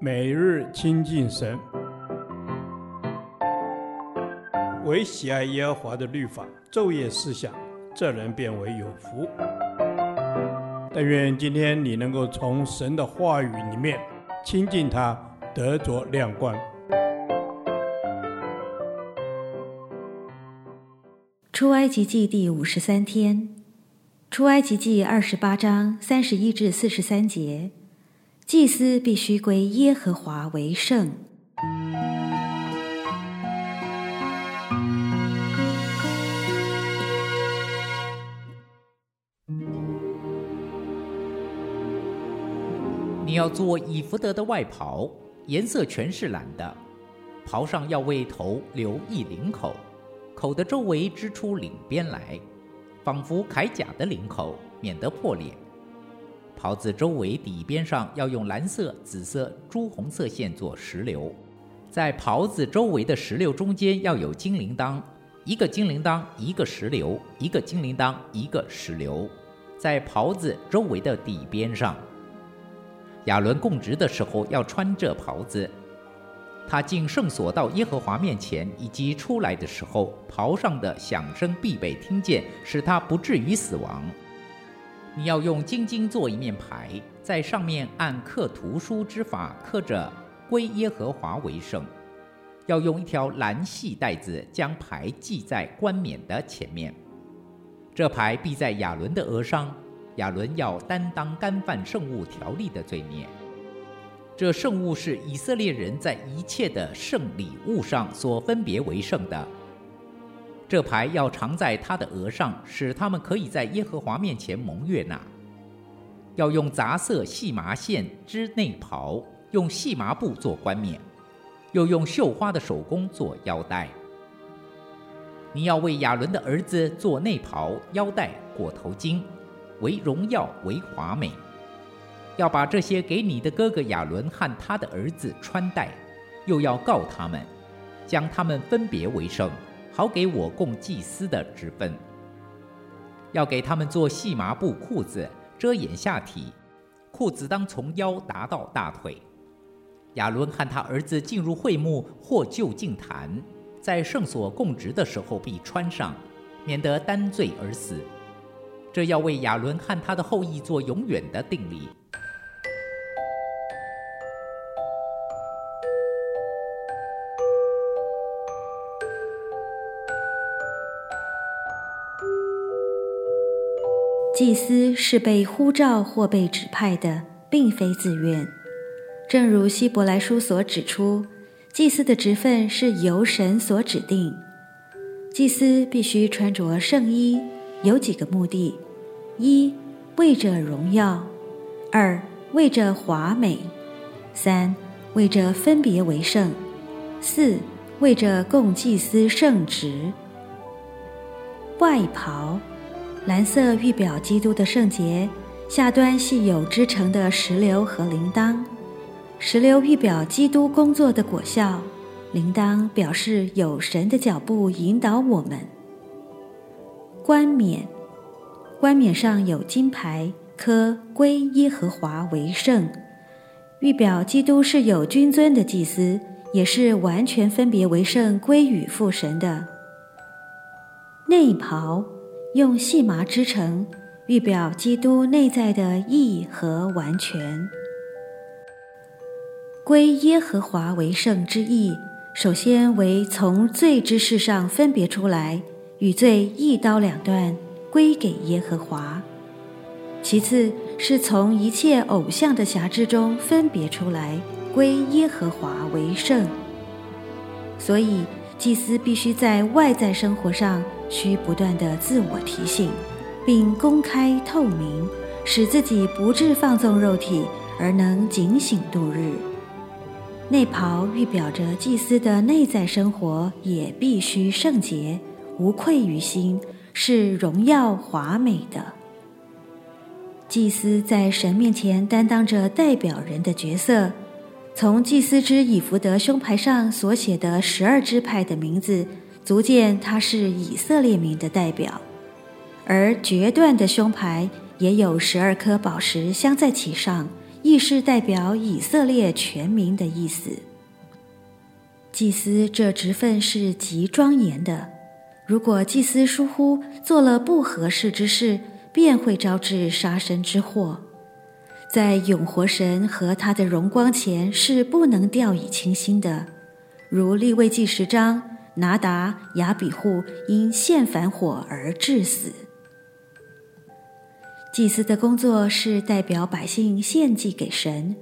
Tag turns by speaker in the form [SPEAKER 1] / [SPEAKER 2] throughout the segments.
[SPEAKER 1] 每日亲近神，唯喜爱耶和华的律法，昼夜思想，这人便为有福。但愿今天你能够从神的话语里面亲近他，得着亮光。
[SPEAKER 2] 出埃及记第五十三天，出埃及记二十八章三十一至四十三节。祭司必须归耶和华为圣。
[SPEAKER 3] 你要做以弗得的外袍，颜色全是蓝的，袍上要为头留一领口，口的周围织出领边来，仿佛铠甲的领口，免得破裂。袍子周围底边上要用蓝色、紫色、朱红色线做石榴，在袍子周围的石榴中间要有金铃铛，一个金铃铛一个石榴，一个金铃铛一个石榴，在袍子周围的底边上。亚伦供职的时候要穿这袍子，他进圣所到耶和华面前，以及出来的时候，袍上的响声必被听见，使他不至于死亡。你要用金金做一面牌，在上面按刻图书之法刻着“归耶和华为圣”。要用一条蓝细带子将牌系在冠冕的前面。这牌必在亚伦的额上，亚伦要担当干犯圣物条例的罪孽。这圣物是以色列人在一切的圣礼物上所分别为圣的。这牌要常在他的额上，使他们可以在耶和华面前蒙悦纳。要用杂色细麻线织内袍，用细麻布做冠冕，又用绣花的手工做腰带。你要为亚伦的儿子做内袍、腰带、裹头巾，为荣耀，为华美。要把这些给你的哥哥亚伦和他的儿子穿戴，又要告他们，将他们分别为圣。好给我供祭司的职分，要给他们做细麻布裤子，遮掩下体，裤子当从腰达到大腿。亚伦和他儿子进入会幕或就近坛，在圣所供职的时候必穿上，免得担罪而死。这要为亚伦和他的后裔做永远的定例。
[SPEAKER 2] 祭司是被呼召或被指派的，并非自愿。正如希伯来书所指出，祭司的职分是由神所指定。祭司必须穿着圣衣，有几个目的：一、为着荣耀；二、为着华美；三、为着分别为圣；四、为着供祭司圣职。外袍。蓝色预表基督的圣洁，下端系有织成的石榴和铃铛。石榴预表基督工作的果效，铃铛表示有神的脚步引导我们。冠冕，冠冕上有金牌，刻“归耶和华为圣”，预表基督是有君尊的祭司，也是完全分别为圣归与父神的。内袍。用细麻织成，预表基督内在的义和完全。归耶和华为圣之意，首先为从罪之事上分别出来，与罪一刀两断，归给耶和华；其次是从一切偶像的辖制中分别出来，归耶和华为圣。所以，祭司必须在外在生活上，需不断地自我提醒，并公开透明，使自己不致放纵肉体，而能警醒度日。内袍预表着祭司的内在生活也必须圣洁，无愧于心，是荣耀华美的。祭司在神面前担当着代表人的角色。从祭司之以弗得胸牌上所写的十二支派的名字，足见他是以色列民的代表；而决断的胸牌也有十二颗宝石镶在其上，亦是代表以色列全民的意思。祭司这职分是极庄严的，如果祭司疏忽做了不合适之事，便会招致杀身之祸。在永活神和他的荣光前是不能掉以轻心的。如利未记十章，拿达、亚比户因献燔火而致死。祭司的工作是代表百姓献祭给神，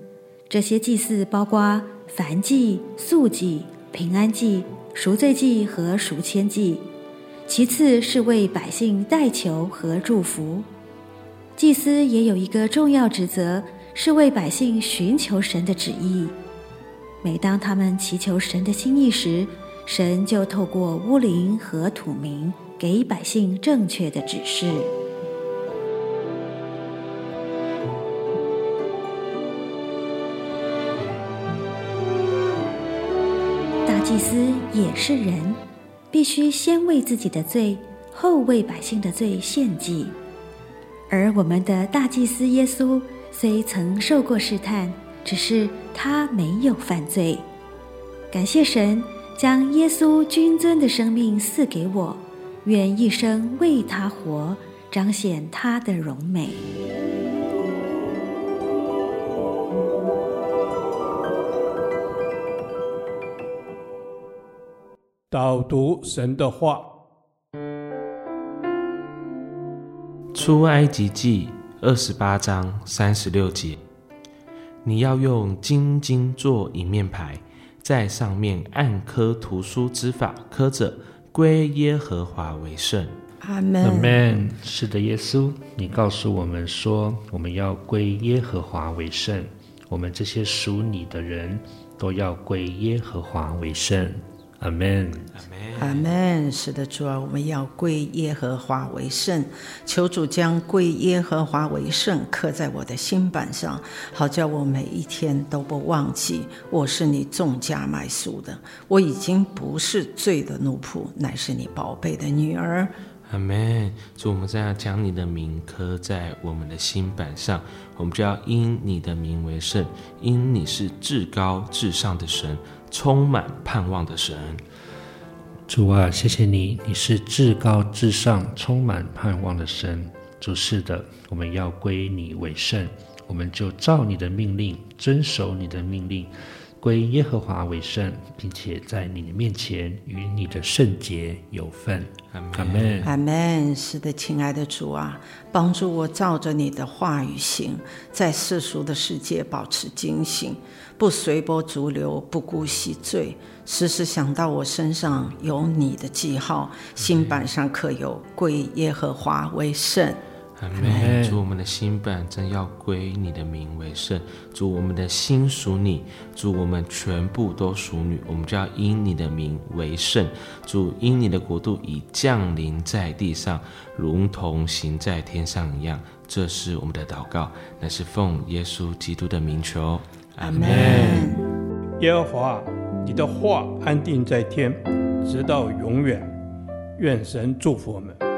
[SPEAKER 2] 这些祭祀包括燔祭、素祭。平安祭、赎罪祭和赎愆祭，其次是为百姓代求和祝福。祭司也有一个重要职责，是为百姓寻求神的旨意。每当他们祈求神的心意时，神就透过巫灵和土民给百姓正确的指示。大祭司也是人，必须先为自己的罪，后为百姓的罪献祭。而我们的大祭司耶稣虽曾受过试探，只是他没有犯罪。感谢神将耶稣君尊的生命赐给我，愿一生为他活，彰显他的荣美。
[SPEAKER 1] 导读神的话，
[SPEAKER 4] 出埃及记二十八章三十六节，你要用金金做一面牌，在上面按刻图书之法刻着，归耶和华为圣。
[SPEAKER 5] 阿门。阿门。是的，耶稣，你告诉我们说，我们要归耶和华为圣，我们这些属你的人都要归耶和华为圣。阿门，
[SPEAKER 6] 阿门。是的，主啊，我们要归耶和华为圣，求主将归耶和华为圣刻在我的心板上，好叫我每一天都不忘记，我是你重价买赎的，我已经不是罪的奴仆，乃是你宝贝的女儿。
[SPEAKER 4] 阿门。主，我们这样将你的名刻在我们的心板上，我们就要因你的名为圣，因你是至高至上的神。充满盼望的神，
[SPEAKER 5] 主啊，谢谢你，你是至高至上、充满盼望的神。主是的，我们要归你为圣，我们就照你的命令，遵守你的命令。归耶和华为圣，并且在你的面前与你的圣洁有份。阿门。
[SPEAKER 6] 阿门。是的，亲爱的主啊，帮助我照着你的话语行，在世俗的世界保持警醒，不随波逐流，不姑息罪，时时想到我身上有你的记号，心版上刻有归耶和华为圣。
[SPEAKER 4] 阿门。主，我们的心本真要归你的名为圣。主，我们的心属你。主，我们全部都属你。我们就要因你的名为圣。主，因你的国度已降临在地上，如同行在天上一样。这是我们的祷告，乃是奉耶稣基督的名求。阿门。
[SPEAKER 1] 耶和华，你的话安定在天，直到永远。愿神祝福我们。